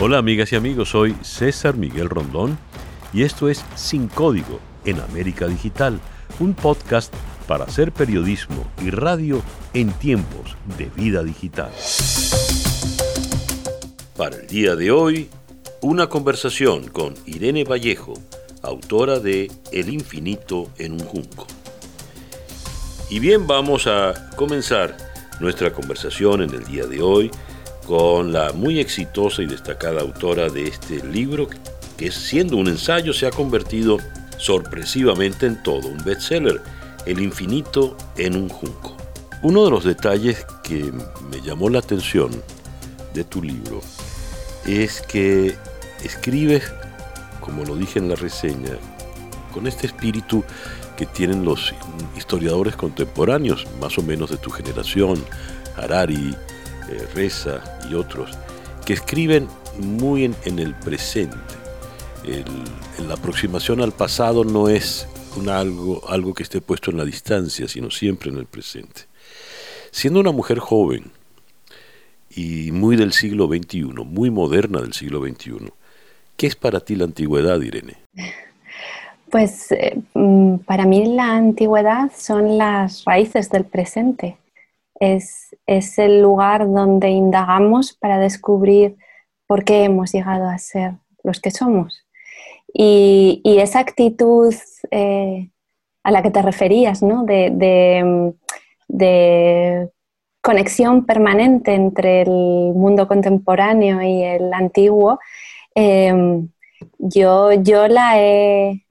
Hola amigas y amigos, soy César Miguel Rondón y esto es Sin Código en América Digital, un podcast para hacer periodismo y radio en tiempos de vida digital. Para el día de hoy, una conversación con Irene Vallejo, autora de El infinito en un junco. Y bien, vamos a comenzar nuestra conversación en el día de hoy con la muy exitosa y destacada autora de este libro, que siendo un ensayo se ha convertido sorpresivamente en todo un bestseller, El infinito en un junco. Uno de los detalles que me llamó la atención de tu libro es que escribes, como lo dije en la reseña, con este espíritu que tienen los historiadores contemporáneos, más o menos de tu generación, Harari, eh, Reza y otros, que escriben muy en, el presente. la aproximación al pasado no es algo, algo que esté puesto en la distancia, sino siempre en el presente. Siendo una mujer joven y muy del siglo XXI, muy moderna del siglo XXI, ¿qué es para ti la antigüedad, Irene? Pues eh, mm, para mí la antigüedad son las raíces del presente es, el lugar donde indagamos para descubrir por qué hemos llegado a ser los que somos. Y, esa actitud eh, a la que te referías, ¿no? de, conexión permanente entre el mundo contemporáneo y el antiguo, eh, yo, yo la he,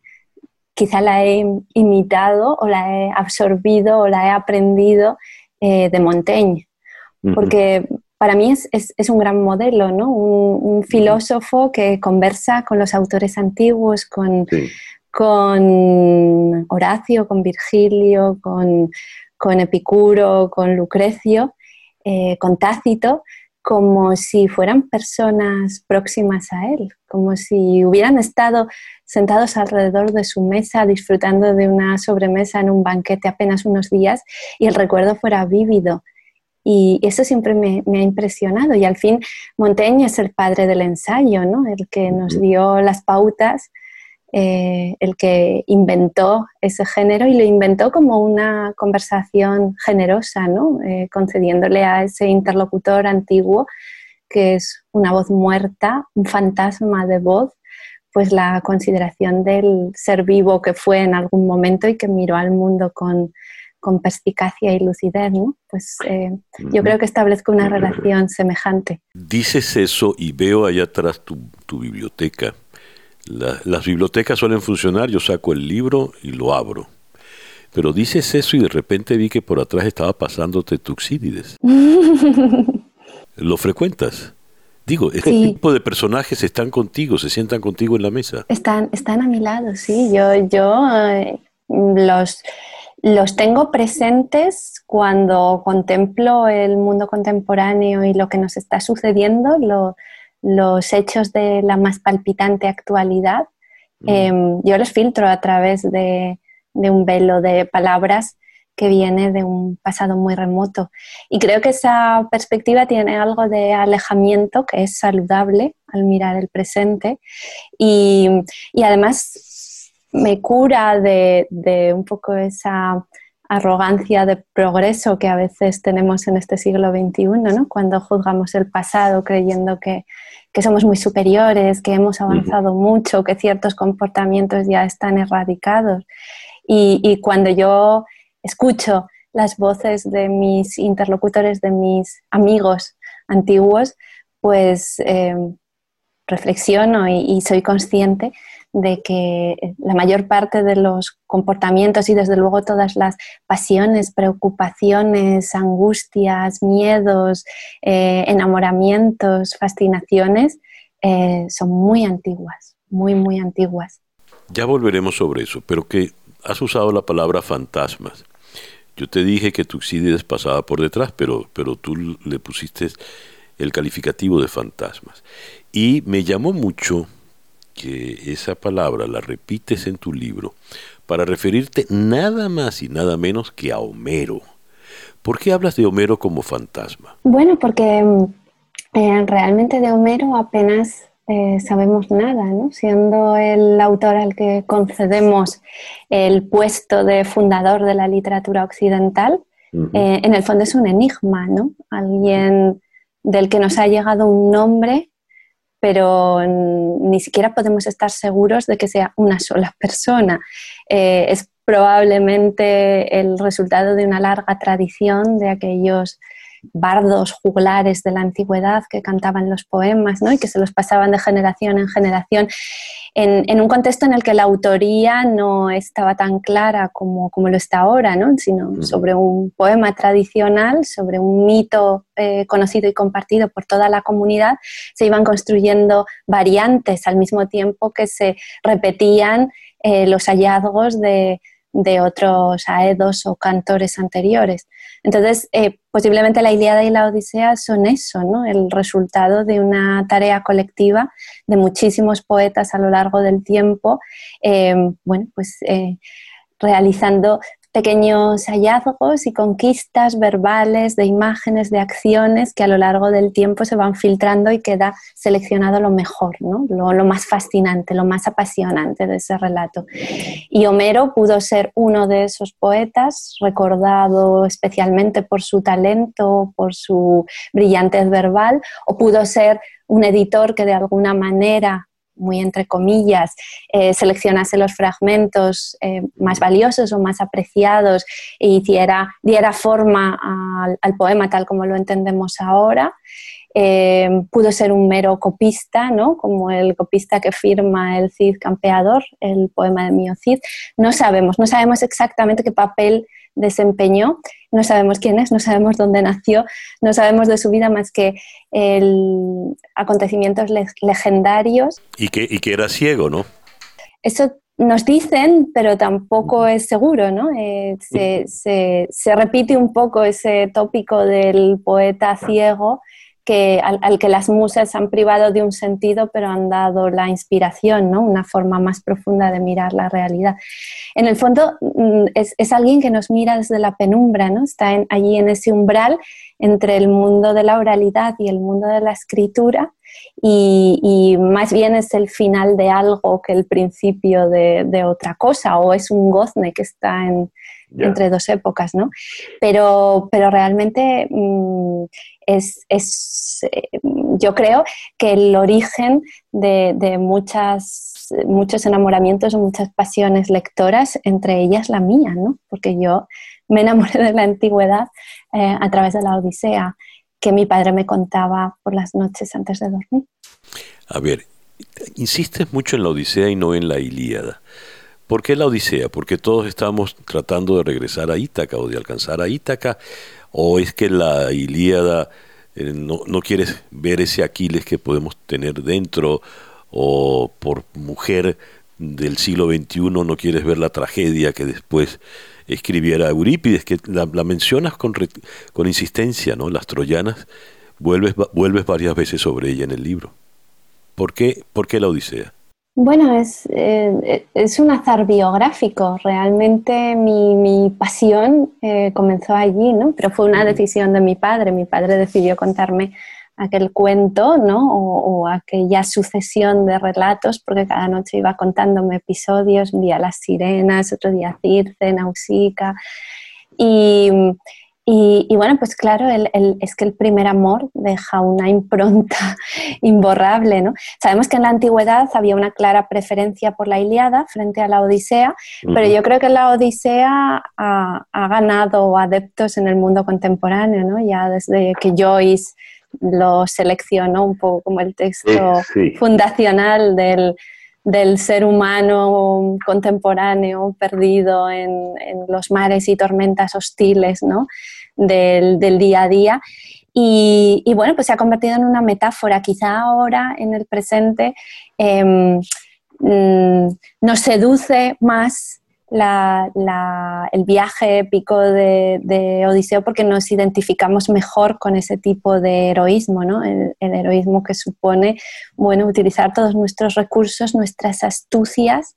quizá la he imitado o la he absorbido o la he aprendido eh, de Montaigne, porque para mí es, un gran modelo, ¿no? Un, filósofo que conversa con los autores antiguos, con, con Horacio, con Virgilio, con, Epicuro, con Lucrecio, eh, con Tácito, como si fueran personas próximas a él, como si hubieran estado sentados alrededor de su mesa disfrutando de una sobremesa en un banquete apenas unos días y el recuerdo fuera vívido. Y eso siempre me, ha impresionado. Y al fin, Montaigne es el padre del ensayo, ¿no? el que nos dio las pautas, eh, el que inventó ese género y lo inventó como una conversación generosa, ¿no? Eh, concediéndole a ese interlocutor antiguo, que es una voz muerta, un fantasma de voz, pues la consideración del ser vivo que fue en algún momento y que miró al mundo con, perspicacia y lucidez, ¿no? Pues eh, yo creo que establezco una relación semejante. Dices eso y veo allá atrás tu, tu biblioteca las bibliotecas suelen funcionar, yo saco el libro y lo abro. Pero dices eso y de repente vi que por atrás estaba pasándote Tuxídides. ¿Lo frecuentas? Digo, este tipo de personajes están contigo, se sientan contigo en la mesa. Están, están a mi lado, sí. Yo, yo eh, los, los tengo presentes cuando contemplo el mundo contemporáneo y lo que nos está sucediendo. Lo, los hechos de la más palpitante actualidad, mm. em, yo los filtro a través de, un velo de palabras que viene de un pasado muy remoto. Y creo que esa perspectiva tiene algo de alejamiento que es saludable al mirar el presente y, además me cura de, de, un poco esa arrogancia de progreso que a veces tenemos en este siglo XXI, ¿no? cuando juzgamos el pasado creyendo que, somos muy superiores, que hemos avanzado mucho, que ciertos comportamientos ya están erradicados. Y, cuando yo escucho las voces de mis interlocutores, de mis amigos antiguos, pues eh, reflexiono y soy consciente de que la mayor parte de los comportamientos y desde luego todas las pasiones, preocupaciones, angustias, miedos, eh, enamoramientos, fascinaciones eh, son muy antiguas, muy, muy antiguas. Ya volveremos sobre eso, pero que has usado la palabra fantasmas. Yo te dije que Tuxídides pasaba por detrás, pero, pero tú le pusiste el calificativo de fantasmas. Y me llamó mucho que esa palabra la repites en tu libro para referirte nada más y nada menos que a Homero. ¿Por qué hablas de Homero como fantasma? Bueno, porque eh, realmente de Homero apenas eh, sabemos nada, ¿no? siendo el autor al que concedemos el puesto de fundador de la literatura occidental, eh, en el fondo es un enigma, ¿no? alguien del que nos ha llegado un nombre, pero ni siquiera podemos estar seguros de que sea una sola persona. Eh, es probablemente el resultado de una larga tradición de aquellos bardos juglares de la antigüedad que cantaban los poemas ¿no? y que se los pasaban de generación en generación en, un contexto en el que la autoría no estaba tan clara como, como lo está ahora, ¿no? sino sobre un poema tradicional, sobre un mito eh, conocido y compartido por toda la comunidad, se iban construyendo variantes al mismo tiempo que se repetían eh, los hallazgos de, de otros aedos o cantores anteriores. Entonces, eh, posiblemente la Ilíada y la Odisea son eso, ¿no? el resultado de una tarea colectiva de muchísimos poetas a lo largo del tiempo, eh, bueno, pues eh, realizando pequeños hallazgos y conquistas verbales de imágenes, de acciones que a lo largo del tiempo se van filtrando y queda seleccionado lo mejor, ¿no? lo, más fascinante, lo más apasionante de ese relato. Y Homero pudo ser uno de esos poetas, recordado especialmente por su talento, por su brillantez verbal, o pudo ser un editor que de alguna manera muy entre comillas, eh, seleccionase los fragmentos eh, más valiosos o más apreciados e hiciera, diera forma al, poema tal como lo entendemos ahora. Eh, pudo ser un mero copista, ¿no? como el copista que firma el Cid Campeador, el poema de Mio Cid. No sabemos, no sabemos exactamente qué papel desempeñó. No sabemos quién es, no sabemos dónde nació, no sabemos de su vida más que el acontecimientos legendarios. Y que, y que era ciego, ¿no? Eso nos dicen, pero tampoco es seguro, ¿no? Eh, se, se, se, repite un poco ese tópico del poeta ciego que, al, que las musas han privado de un sentido, pero han dado la inspiración, ¿no? una forma más profunda de mirar la realidad. En el fondo mm, es, es alguien que nos mira desde la penumbra, ¿no? está allí en ese umbral entre el mundo de la oralidad y el mundo de la escritura, y, más bien es el final de algo que el principio de, de otra cosa, o es un gozne que está en, entre dos épocas, ¿no? Pero, pero realmente mm, es, es eh, yo creo que el origen de, de, muchas, muchos enamoramientos o muchas pasiones lectoras, entre ellas la mía, ¿no? Porque yo me enamoré de la antigüedad eh, a través de la Odisea, que mi padre me contaba por las noches antes de dormir. A ver, insistes mucho en la Odisea y no en la Ilíada. ¿Por qué la Odisea? Porque todos estamos tratando de regresar a Ítaca o de alcanzar a Ítaca, o es que la Ilíada eh, no, no quieres ver ese Aquiles que podemos tener dentro, o por mujer del siglo XXI no quieres ver la tragedia que después escribiera Eurípides, que la, mencionas con, con insistencia, ¿no? Las troyanas, vuelves, vuelves varias veces sobre ella en el libro. ¿Por qué, por qué la Odisea? Bueno, es, eh, es un azar biográfico. Realmente mi, mi pasión eh, comenzó allí, ¿no? Pero fue una decisión de mi padre. Mi padre decidió contarme aquel cuento, ¿no? O, aquella sucesión de relatos, porque cada noche iba contándome episodios, un día las sirenas, otro día Circe, Nausicaa. Y, y, bueno, pues claro, es que el primer amor deja una impronta imborrable, ¿no? Sabemos que en la antigüedad había una clara preferencia por la Iliada frente a la Odisea, pero yo creo que la Odisea ha, ganado adeptos en el mundo contemporáneo, ¿no? Ya desde que Joyce lo seleccionó un poco como el texto fundacional del, del ser humano contemporáneo perdido en, los mares y tormentas hostiles ¿no? Del, día a día. Y, bueno, pues se ha convertido en una metáfora. Quizá ahora, en el presente, em, mm, nos seduce más el viaje épico de, Odiseo porque nos identificamos mejor con ese tipo de heroísmo, ¿no? el, heroísmo que supone bueno, utilizar todos nuestros recursos, nuestras astucias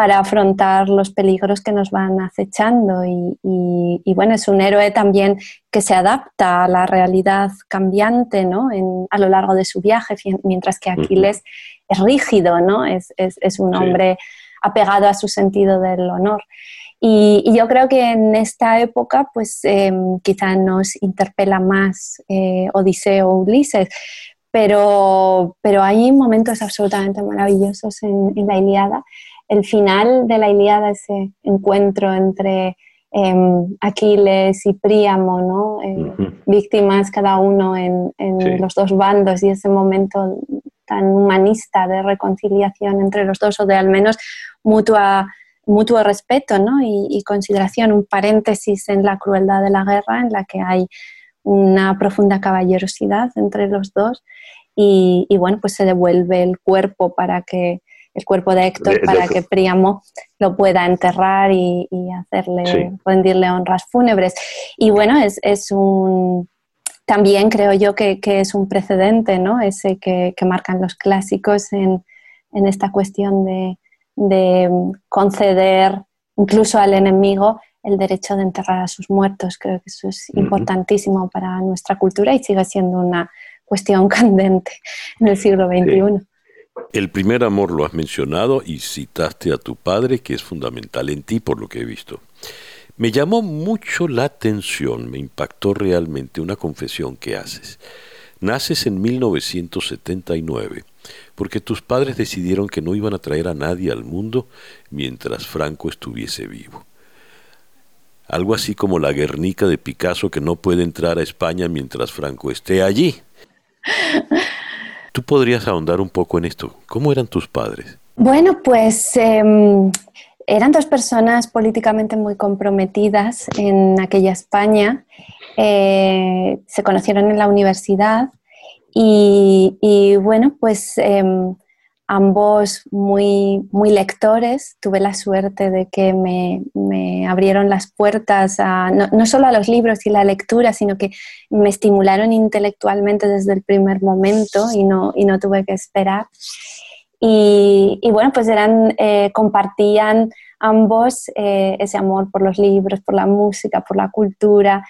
para afrontar los peligros que nos van acechando. Y, bueno, es un héroe también que se adapta a la realidad cambiante ¿no? a lo largo de su viaje, mientras que Aquiles es rígido, ¿no? es, un hombre apegado a su sentido del honor. Y, yo creo que en esta época, pues em, quizá nos interpela más eh, Odiseo o Ulises, pero, pero hay momentos absolutamente maravillosos en, en la Ilíada el final de la Ilíada, ese encuentro entre em, Aquiles y Príamo, ¿no? Eh, víctimas cada uno en, los dos bandos y ese momento tan humanista de reconciliación entre los dos o de al menos mutua, mutuo respeto ¿no? y, consideración, un paréntesis en la crueldad de la guerra en la que hay una profunda caballerosidad entre los dos y, y bueno, pues se devuelve el cuerpo para que el cuerpo de Héctor para que Príamo lo pueda enterrar y, hacerle, rendirle honras fúnebres. Y bueno, es, un, también creo yo que, es un precedente, ¿no? Ese que, marcan los clásicos en, esta cuestión de, conceder incluso al enemigo el derecho de enterrar a sus muertos. Creo que eso es importantísimo para nuestra cultura y sigue siendo una cuestión candente en el siglo XXI. El primer amor lo has mencionado y citaste a tu padre, que es fundamental en ti por lo que he visto. Me llamó mucho la atención, me impactó realmente una confesión que haces. Naces en 1979 porque tus padres decidieron que no iban a traer a nadie al mundo mientras Franco estuviese vivo. Algo así como la Guernica de Picasso que no puede entrar a España mientras Franco esté allí. ¿Tú podrías ahondar un poco en esto? ¿Cómo eran tus padres? Bueno, pues em, eran dos personas políticamente muy comprometidas en aquella España. Eh, se conocieron en la universidad y, bueno, pues em, ambos muy, muy lectores. Tuve la suerte de que me, abrieron las puertas a, no, solo a los libros y la lectura, sino que me estimularon intelectualmente desde el primer momento y no, y no tuve que esperar. Y, bueno, pues eran, eh, compartían ambos eh, ese amor por los libros, por la música, por la cultura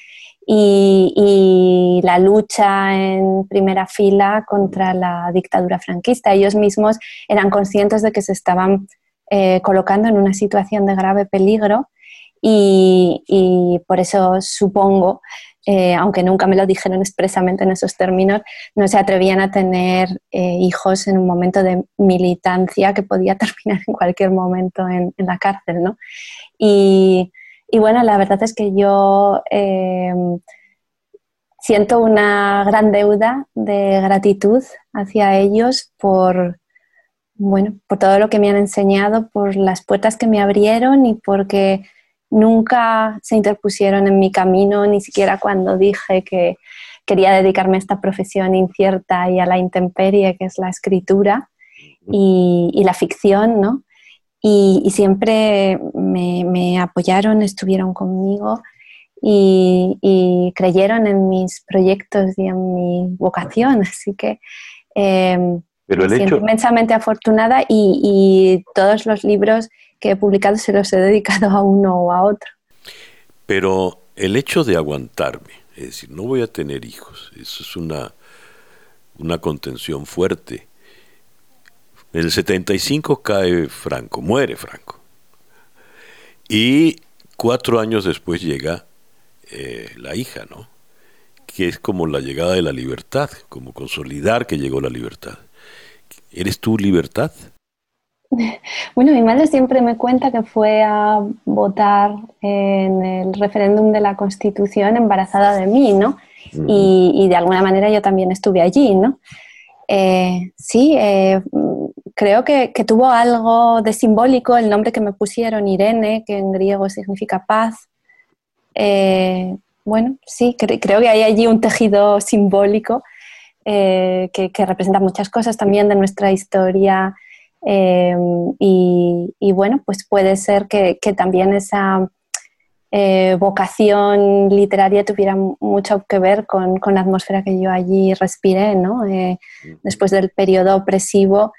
y, la lucha en primera fila contra la dictadura franquista. Ellos mismos eran conscientes de que se estaban eh, colocando en una situación de grave peligro y, por eso supongo, eh, aunque nunca me lo dijeron expresamente en esos términos, no se atrevían a tener eh, hijos en un momento de militancia que podía terminar en cualquier momento en, en la cárcel. ¿no? Y, y bueno, la verdad es que yo eh, siento una gran deuda de gratitud hacia ellos por, bueno, por todo lo que me han enseñado, por las puertas que me abrieron y porque nunca se interpusieron en mi camino, ni siquiera cuando dije que quería dedicarme a esta profesión incierta y a la intemperie que es la escritura y, y la ficción, ¿no? Y, siempre me, apoyaron, estuvieron conmigo y, creyeron en mis proyectos y en mi vocación. Así que eh, me siento inmensamente afortunada y, todos los libros que he publicado se los he dedicado a uno o a otro. Pero el hecho de aguantarme, es decir, no voy a tener hijos, eso es una, una contención fuerte en el 75 cae Franco, muere Franco. Y cuatro años después llega eh, la hija, ¿no? Que es como la llegada de la libertad, como consolidar que llegó la libertad. ¿Eres tú libertad? Bueno, mi madre siempre me cuenta que fue a votar en el referéndum de la Constitución embarazada de mí, ¿no? y, y, de alguna manera yo también estuve allí, ¿no? Eh, sí, eh, creo que, tuvo algo de simbólico el nombre que me pusieron, Irene, que en griego significa paz. Eh, bueno, sí, creo que hay allí un tejido simbólico que, representa muchas cosas también de nuestra historia. Y, bueno, pues puede ser que también esa eh, vocación literaria tuviera mucho que ver con, la atmósfera que yo allí respiré, ¿no? Eh, después del periodo opresivo,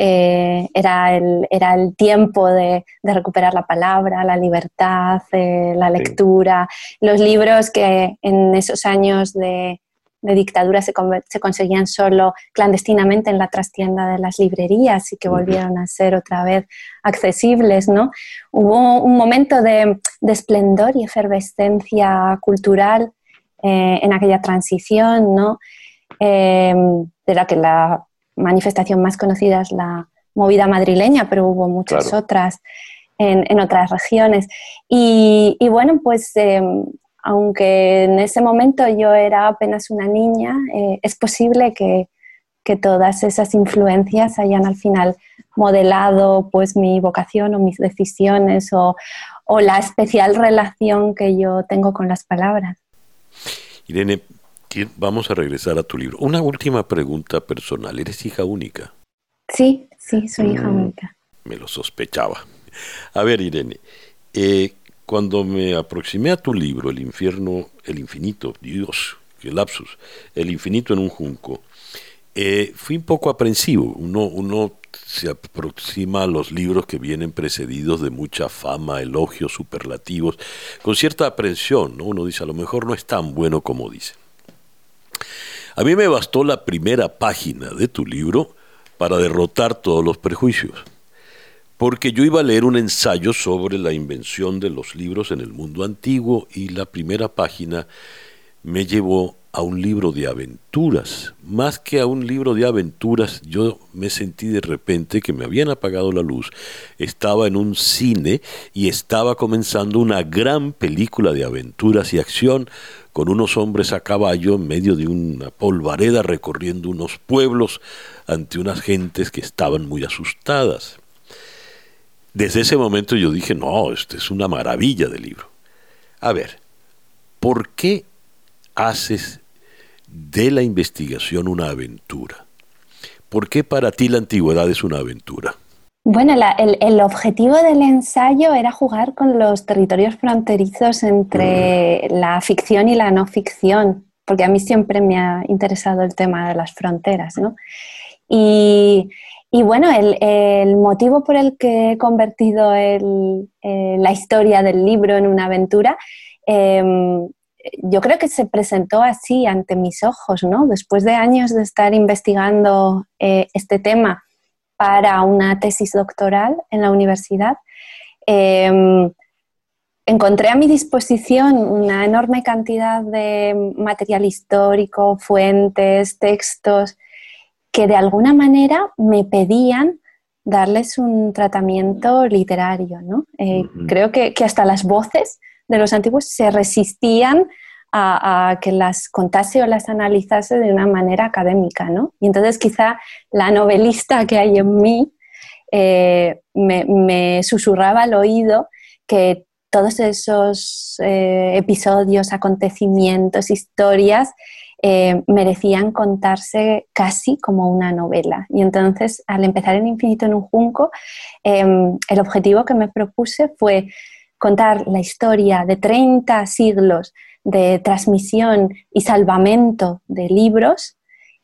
eh, era, el, era el tiempo de, recuperar la palabra, la libertad, eh, la lectura, los libros que en esos años de, dictadura se, se, conseguían solo clandestinamente en la trastienda de las librerías y que volvieron a ser otra vez accesibles, ¿no? Hubo un momento de, esplendor y efervescencia cultural eh, en aquella transición, ¿no? de la que la manifestación más conocida es la movida madrileña, pero hubo muchas otras en, otras regiones. Y, bueno, pues em, aunque en ese momento yo era apenas una niña, eh, es posible que, todas esas influencias hayan al final modelado pues mi vocación o mis decisiones o, o la especial relación que yo tengo con las palabras. Irene, vamos a regresar a tu libro. Una última pregunta personal. ¿Eres hija única? Sí, sí, soy hija mm, única. Me lo sospechaba. A ver, Irene, eh, cuando me aproximé a tu libro, El infierno, el infinito, Dios, qué lapsus, El infinito en un junco, eh, fui un poco aprensivo. Uno, uno se aproxima a los libros que vienen precedidos de mucha fama, elogios, superlativos, con cierta aprensión. ¿no? Uno dice, a lo mejor no es tan bueno como dice. A mí me bastó la primera página de tu libro para derrotar todos los prejuicios, porque yo iba a leer un ensayo sobre la invención de los libros en el mundo antiguo y la primera página me llevó a un libro de aventuras. Más que a un libro de aventuras, yo me sentí de repente que me habían apagado la luz, estaba en un cine y estaba comenzando una gran película de aventuras y acción con unos hombres a caballo en medio de una polvareda recorriendo unos pueblos ante unas gentes que estaban muy asustadas. Desde ese momento yo dije, no, esto es una maravilla de libro. A ver, ¿por qué haces de la investigación una aventura? ¿Por qué para ti la antigüedad es una aventura? Bueno, el, objetivo del ensayo era jugar con los territorios fronterizos entre la ficción y la no ficción, porque a mí siempre me ha interesado el tema de las fronteras, ¿no? Y, bueno, el, motivo por el que he convertido la historia del libro en una aventura, em, yo creo que se presentó así ante mis ojos, ¿no? Después de años de estar investigando eh, este tema, para una tesis doctoral en la universidad, em, encontré a mi disposición una enorme cantidad de material histórico, fuentes, textos, que de alguna manera me pedían darles un tratamiento literario. Eh, creo que, que, hasta las voces de los antiguos se resistían a, que las contase o las analizase de una manera académica, ¿no? Y entonces quizá la novelista que hay en mí eh, me, susurraba al oído que todos esos eh, episodios, acontecimientos, historias eh, merecían contarse casi como una novela. Y entonces, al empezar en Infinito en un Junco, em, el objetivo que me propuse fue contar la historia de 30 siglos de transmisión y salvamento de libros,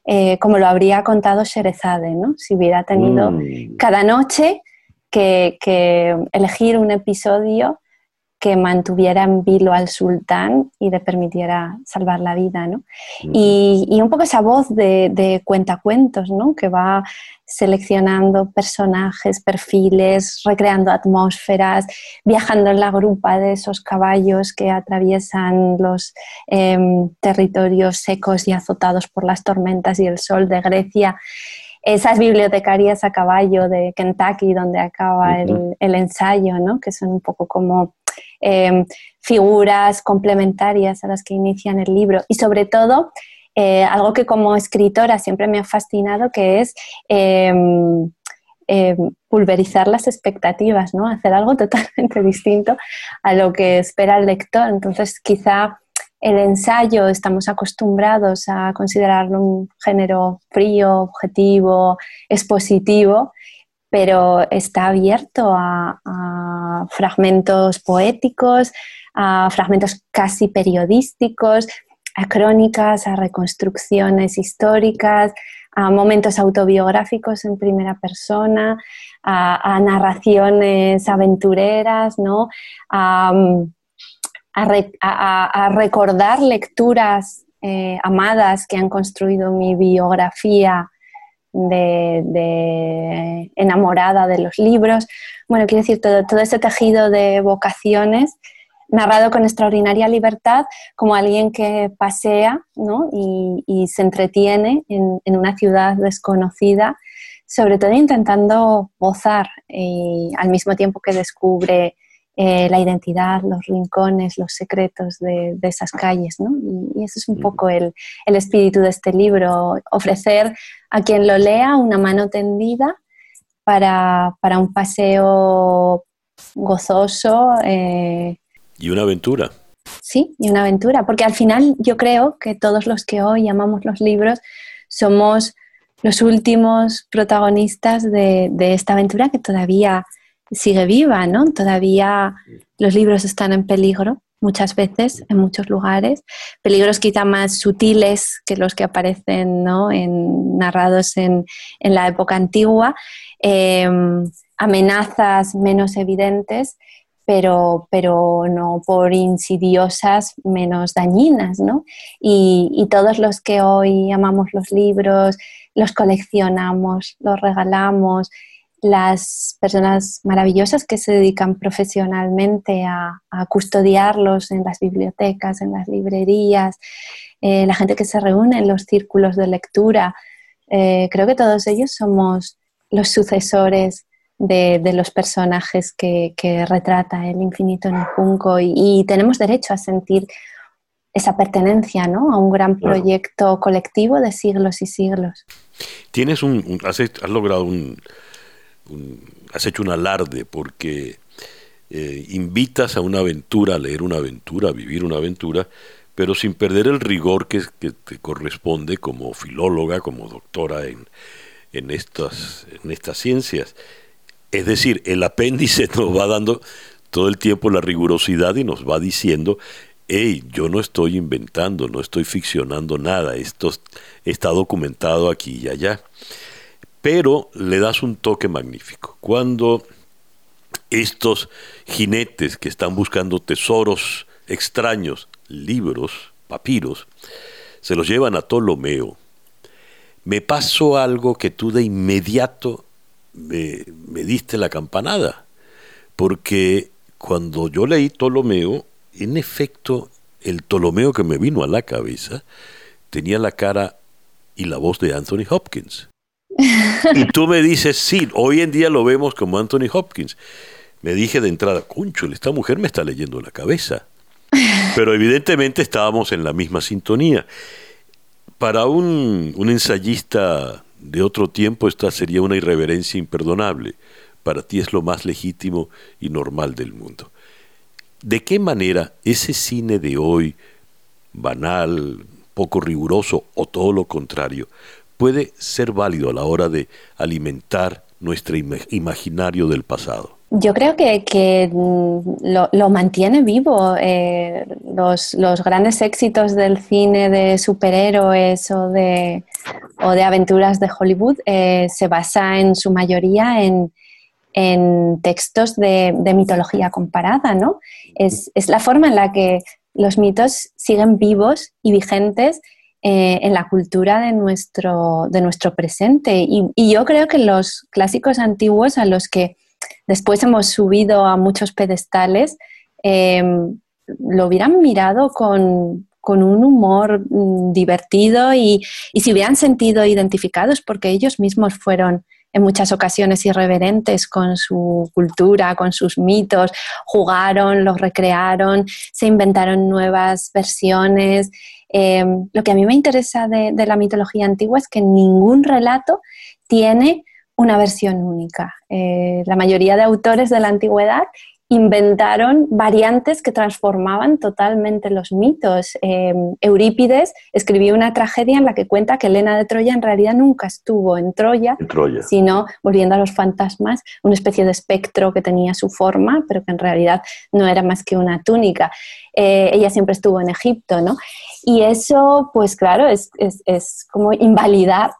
eh, como lo habría contado Sherezade, ¿no? si hubiera tenido mm. cada noche que, elegir un episodio que mantuviera en vilo al sultán y le permitiera salvar la vida. ¿no? Mm. Y, un poco esa voz de, de cuentacuentos ¿no? que va seleccionando personajes, perfiles, recreando atmósferas, viajando en la grupa de esos caballos que atraviesan los em, territorios secos y azotados por las tormentas y el sol de Grecia. Esas bibliotecarias a caballo de Kentucky, donde acaba el, ensayo, ¿no? que son un poco como em, figuras complementarias a las que inician el libro. Y sobre todo, eh, algo que como escritora siempre me ha fascinado, que es em, em, pulverizar las expectativas, ¿no? hacer algo totalmente distinto a lo que espera el lector. Entonces, quizá el ensayo estamos acostumbrados a considerarlo un género frío, objetivo, expositivo, pero está abierto a fragmentos poéticos, a fragmentos casi periodísticos, a crónicas, a reconstrucciones históricas, a momentos autobiográficos en primera persona, a, narraciones aventureras, ¿no? a, recordar lecturas eh, amadas que han construido mi biografía de, enamorada de los libros. Bueno, quiero decir, todo, todo ese tejido de vocaciones narrado con extraordinaria libertad como alguien que pasea y, se entretiene en, una ciudad desconocida, sobre todo intentando gozar y al mismo tiempo que descubre eh, la identidad, los rincones, los secretos de, esas calles. Y, ese es un poco el, espíritu de este libro, ofrecer a quien lo lea una mano tendida para, un paseo gozoso. Eh, y una aventura. Sí, y una aventura, porque al final yo creo que todos los que hoy amamos los libros somos los últimos protagonistas de, de esta aventura que todavía sigue viva, ¿no? Todavía los libros están en peligro muchas veces en muchos lugares, peligros quizá más sutiles que los que aparecen ¿no? en, narrados en, en, la época antigua, em, amenazas menos evidentes, pero, pero no por insidiosas menos dañinas, ¿no? Y, y todos los que hoy amamos los libros, los coleccionamos, los regalamos, las personas maravillosas que se dedican profesionalmente a, custodiarlos en las bibliotecas, en las librerías, eh, la gente que se reúne en los círculos de lectura. Eh, creo que todos ellos somos los sucesores de, los personajes que, retrata el infinito en el junco y, tenemos derecho a sentir esa pertenencia ¿no? a un gran proyecto colectivo de siglos y siglos. Tienes un, has logrado un, has hecho un alarde porque eh, invitas a una aventura, a leer una aventura, a vivir una aventura, pero sin perder el rigor que, te corresponde como filóloga, como doctora en, en, estas, en estas ciencias. Es decir, el apéndice nos va dando todo el tiempo la rigurosidad y nos va diciendo, hey, yo no estoy inventando, no estoy ficcionando nada, esto está documentado aquí y allá pero le das un toque magnífico. Cuando estos jinetes que están buscando tesoros extraños, libros, papiros, se los llevan a Ptolomeo, me pasó algo que tú de inmediato me, diste la campanada, porque cuando yo leí Ptolomeo, en efecto, el Ptolomeo que me vino a la cabeza tenía la cara y la voz de Anthony Hopkins. Y tú me dices, sí, hoy en día lo vemos como Anthony Hopkins. Me dije de entrada, concho, esta mujer me está leyendo la cabeza. Pero evidentemente estábamos en la misma sintonía. Para un, un ensayista de otro tiempo esta sería una irreverencia imperdonable. Para ti es lo más legítimo y normal del mundo. ¿De qué manera ese cine de hoy, banal, poco riguroso o todo lo contrario, puede ser válido a la hora de alimentar nuestro imaginario del pasado? Yo creo que, mm, lo, mantiene vivo. Eh, los, grandes éxitos del cine de superhéroes o de, o de aventuras de Hollywood eh, se basa en su mayoría en, textos de, mitología comparada, ¿no? Es, es la forma en la que los mitos siguen vivos y vigentes eh, en la cultura de nuestro, de nuestro presente. Y, yo creo que los clásicos antiguos a los que después hemos subido a muchos pedestales, em, lo hubieran mirado con, un humor mm, divertido y, y se hubieran sentido identificados porque ellos mismos fueron en muchas ocasiones irreverentes con su cultura, con sus mitos, jugaron, los recrearon, se inventaron nuevas versiones Em, lo que a mí me interesa de, la mitología antigua es que ningún relato tiene una versión única. Eh, la mayoría de autores de la antigüedad inventaron variantes que transformaban totalmente los mitos. Em, Eurípides escribió una tragedia en la que cuenta que Helena de Troya en realidad nunca estuvo en Troya, sino, volviendo a los fantasmas, una especie de espectro que tenía su forma, pero que en realidad no era más que una túnica. Eh, ella siempre estuvo en Egipto, ¿no? Y eso, pues claro, es, es como invalidar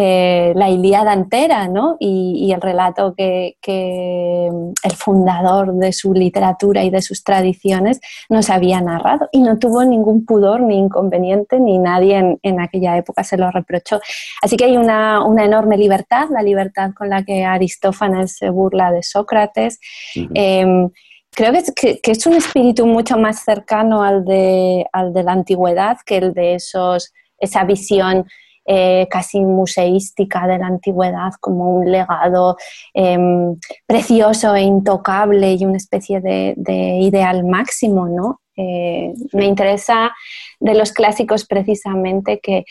eh, la Ilíada entera, ¿no? Y, el relato que, el fundador de su literatura y de sus tradiciones nos había narrado. Y no tuvo ningún pudor ni inconveniente, ni nadie en, aquella época se lo reprochó. Así que hay una, enorme libertad, la libertad con la que Aristófanes se burla de Sócrates. Em, creo que es, un espíritu mucho más cercano al de, al de la antigüedad que el de esos, esa visión eh, casi museística de la antigüedad como un legado em, precioso e intocable y una especie de, ideal máximo, ¿no? Eh, me interesa de los clásicos precisamente que,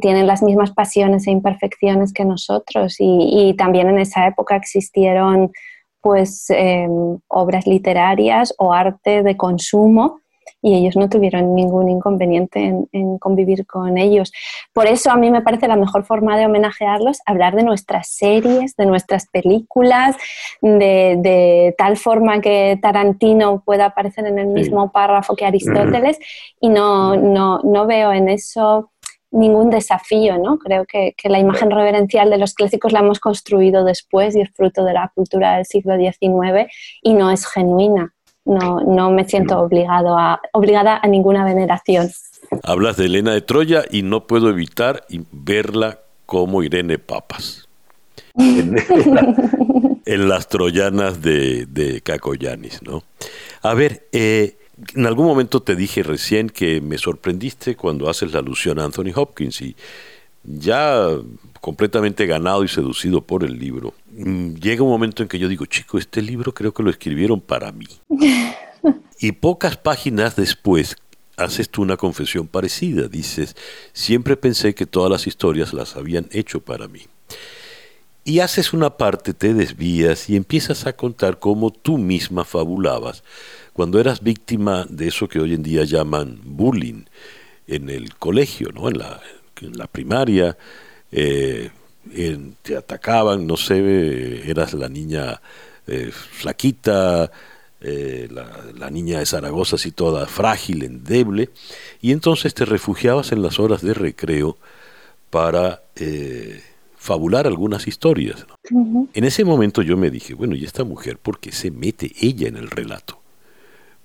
tienen las mismas pasiones e imperfecciones que nosotros y, también en esa época existieron pues em, obras literarias o arte de consumo y ellos no tuvieron ningún inconveniente en, convivir con ellos. Por eso a mí me parece la mejor forma de homenajearlos hablar de nuestras series, de nuestras películas, de, tal forma que Tarantino pueda aparecer en el mismo párrafo que Aristóteles y no, no, no veo en eso ningún desafío, ¿no? Creo que, que, la imagen reverencial de los clásicos la hemos construido después y es fruto de la cultura del siglo XIX y no es genuina no, no me siento obligado a, obligada a ninguna veneración. Hablas de Elena de Troya y no puedo evitar verla como Irene Papas. En, las troyanas de, de Cacoyanis, ¿no? A ver, eh, en algún momento te dije recién que me sorprendiste cuando haces la alusión a Anthony Hopkins y ya completamente ganado y seducido por el libro, mm, llega un momento en que yo digo, chico, este libro creo que lo escribieron para mí. y pocas páginas después haces tú una confesión parecida. Dices, siempre pensé que todas las historias las habían hecho para mí. Y haces una parte, te desvías y empiezas a contar cómo tú misma fabulabas cuando eras víctima de eso que hoy en día llaman bullying en el colegio, ¿no? en, la, en la primaria, eh, te atacaban, no sé, eras la niña eh, flaquita, eh, la, niña de Zaragoza así toda frágil, endeble, y entonces te refugiabas en las horas de recreo para fabular algunas historias. En ese momento yo me dije, bueno, ¿y esta mujer por qué se mete ella en el relato?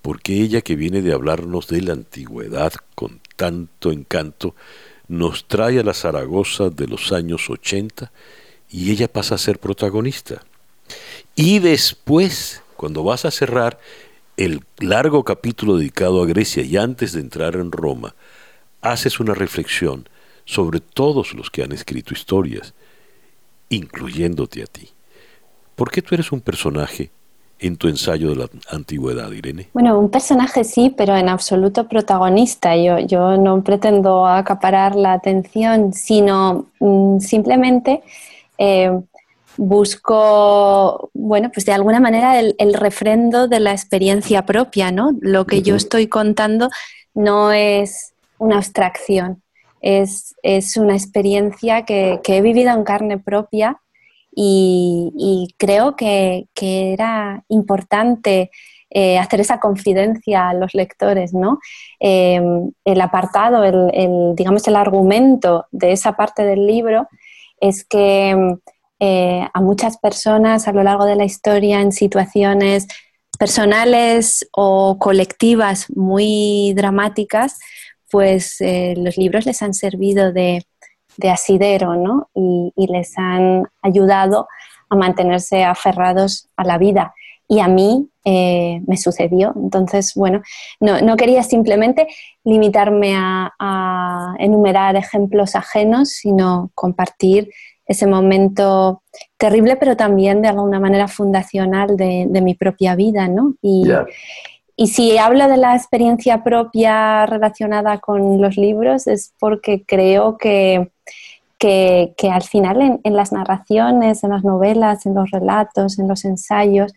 Porque ella que viene de hablarnos de la antigüedad con tanto encanto, nos trae a la Zaragoza de los años 80 y ella pasa a ser protagonista. Y después, cuando vas a cerrar el largo capítulo dedicado a Grecia y antes de entrar en Roma, haces una reflexión sobre todos los que han escrito historias, incluyéndote a ti. ¿Por qué tú eres un personaje en tu ensayo de la antigüedad, Irene? Bueno, un personaje sí, pero en absoluto protagonista. Yo, yo no pretendo acaparar la atención, sino mm, simplemente eh, busco, bueno, pues de alguna manera el, refrendo de la experiencia propia, ¿no? Lo que yo estoy contando no es una abstracción, es, una experiencia que, que he vivido en carne propia y, creo que, era importante eh, hacer esa confidencia a los lectores, ¿no? Em, el apartado, el, digamos, el argumento de esa parte del libro es que eh, a muchas personas a lo largo de la historia en situaciones personales o colectivas muy dramáticas, pues eh, los libros les han servido de, de asidero, ¿no? Y, les han ayudado a mantenerse aferrados a la vida. Y a mí eh, me sucedió. Entonces, bueno, no, quería simplemente limitarme a, enumerar ejemplos ajenos, sino compartir ese momento terrible, pero también de alguna manera fundacional de, mi propia vida, ¿no? Y, y si hablo de la experiencia propia relacionada con los libros es porque creo que que, al final en, las narraciones, en las novelas, en los relatos, en los ensayos,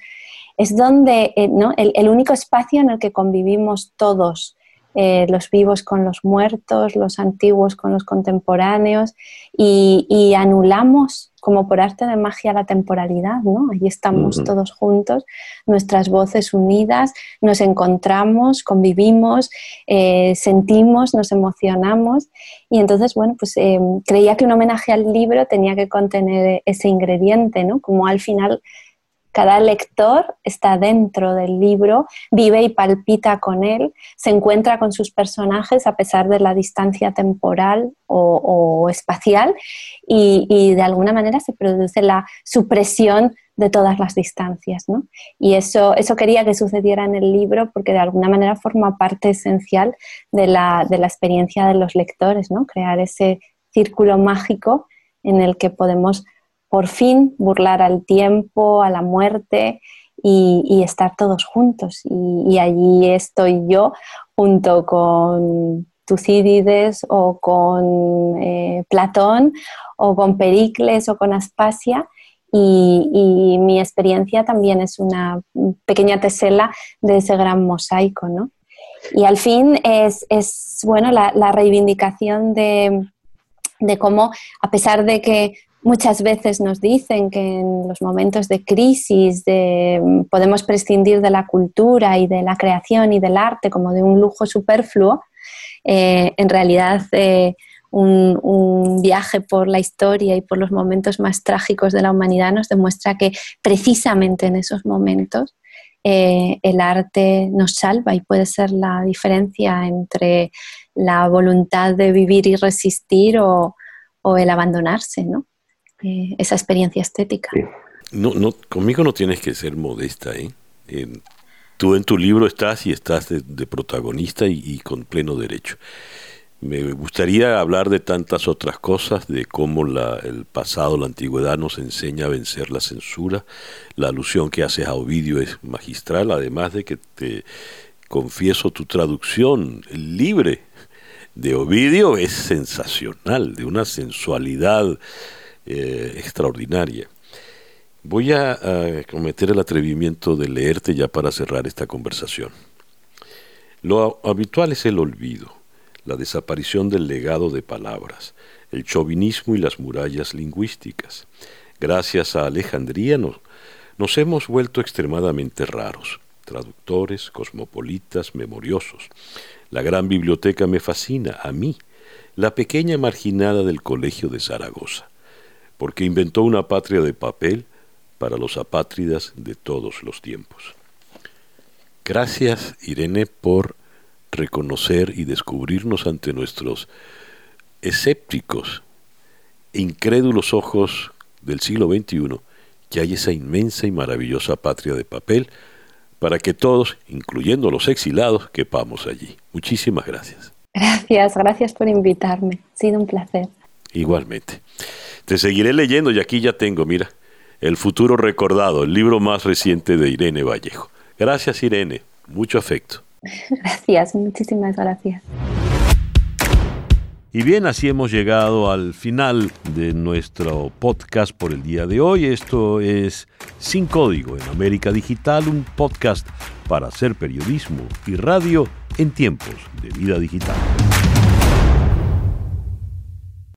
es donde eh, el, único espacio en el que convivimos todos eh, los vivos con los muertos, los antiguos con los contemporáneos y, anulamos como por arte de magia la temporalidad, ¿no? Allí estamos todos juntos, nuestras voces unidas, nos encontramos, convivimos, eh, sentimos, nos emocionamos y entonces, bueno, pues eh, creía que un homenaje al libro tenía que contener ese ingrediente, ¿no? Como al final cada lector está dentro del libro, vive y palpita con él, se encuentra con sus personajes a pesar de la distancia temporal o, espacial y, de alguna manera se produce la supresión de todas las distancias. Y eso, eso quería que sucediera en el libro porque de alguna manera forma parte esencial de la, de la experiencia de los lectores, ¿no? crear ese círculo mágico en el que podemos por fin burlar al tiempo, a la muerte y, estar todos juntos. Y, allí estoy yo junto con Tucídides o con eh, Platón o con Pericles o con Aspasia. Y, mi experiencia también es una pequeña tesela de ese gran mosaico, ¿no? Y al fin es, bueno, la, reivindicación de, de cómo, a pesar de que Muchas veces nos dicen que en los momentos de crisis podemos prescindir de la cultura y de la creación y del arte como de un lujo superfluo. Eh, en realidad, eh, un, viaje por la historia y por los momentos más trágicos de la humanidad nos demuestra que precisamente en esos momentos eh, el arte nos salva y puede ser la diferencia entre la voluntad de vivir y resistir o, o el abandonarse, ¿no? Eh, esa experiencia estética. No, no, conmigo no tienes que ser modesta. ¿eh? tú en tu libro estás y estás de, protagonista y, con pleno derecho. Me gustaría hablar de tantas otras cosas, de cómo el pasado, la antigüedad nos enseña a vencer la censura. La alusión que haces a Ovidio es magistral, además de que te confieso tu traducción libre de Ovidio es sensacional, de una sensualidad eh, extraordinaria. Voy a, cometer el atrevimiento de leerte ya para cerrar esta conversación. Lo habitual es el olvido, la desaparición del legado de palabras, el chauvinismo y las murallas lingüísticas. Gracias a Alejandría nos, nos hemos vuelto extremadamente raros, traductores, cosmopolitas, memoriosos. La gran biblioteca me fascina, a mí, la pequeña marginada del Colegio de Zaragoza porque inventó una patria de papel para los apátridas de todos los tiempos. Gracias, Irene, por reconocer y descubrirnos ante nuestros escépticos e incrédulos ojos del siglo XXI que hay esa inmensa y maravillosa patria de papel para que todos, incluyendo los exilados, quepamos allí. Muchísimas gracias. Gracias, gracias por invitarme. Ha sido un placer. Igualmente. Te seguiré leyendo y aquí ya tengo, mira, El futuro recordado, el libro más reciente de Irene Vallejo. Gracias Irene, mucho afecto. Gracias, muchísimas gracias. Y bien, así hemos llegado al final de nuestro podcast por el día de hoy. Esto es Sin Código en América Digital, un podcast para hacer periodismo y radio en tiempos de vida digital.